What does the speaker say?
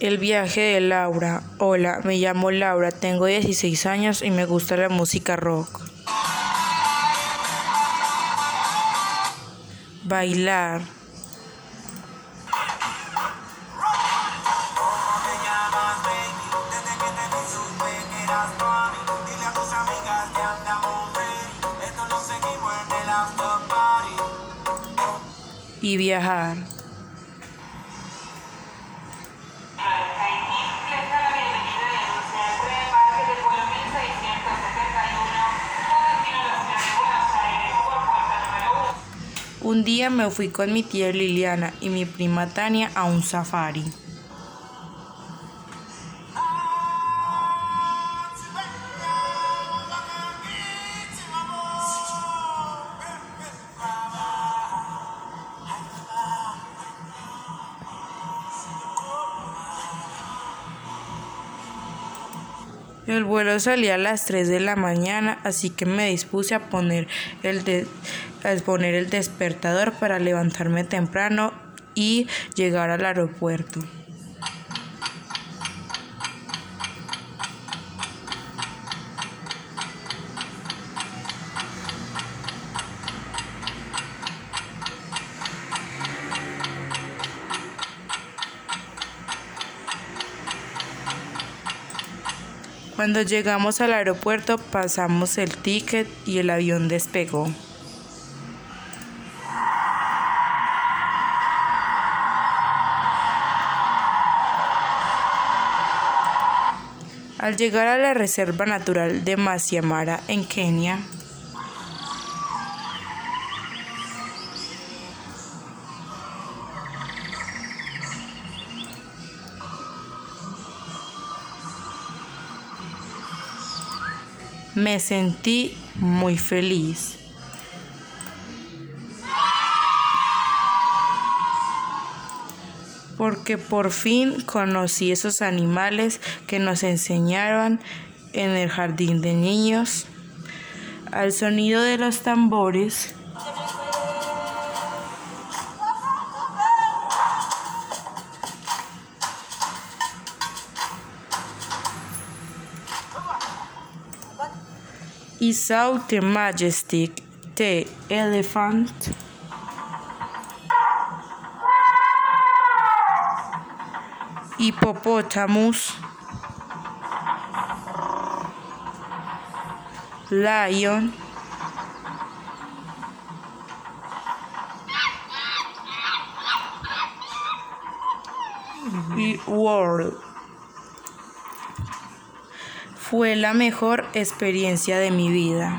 El viaje de Laura. Hola, me llamo Laura, tengo 16 años y me gusta la música rock. Bailar. Y viajar. Un día me fui con mi tía Liliana y mi prima Tania a un safari. El vuelo salía a las 3 de la mañana, así que me dispuse a poner el, a poner el despertador para levantarme temprano y llegar al aeropuerto. Cuando llegamos al aeropuerto pasamos el ticket y el avión despegó. Al llegar a la Reserva Natural de Masai Mara en Kenia, me sentí muy feliz. Porque por fin conocí esos animales que nos enseñaron en el jardín de niños. Al sonido de los tambores, y saw the majestic the elephant. Hippopotamus, lion, world. Fue la mejor experiencia de mi vida.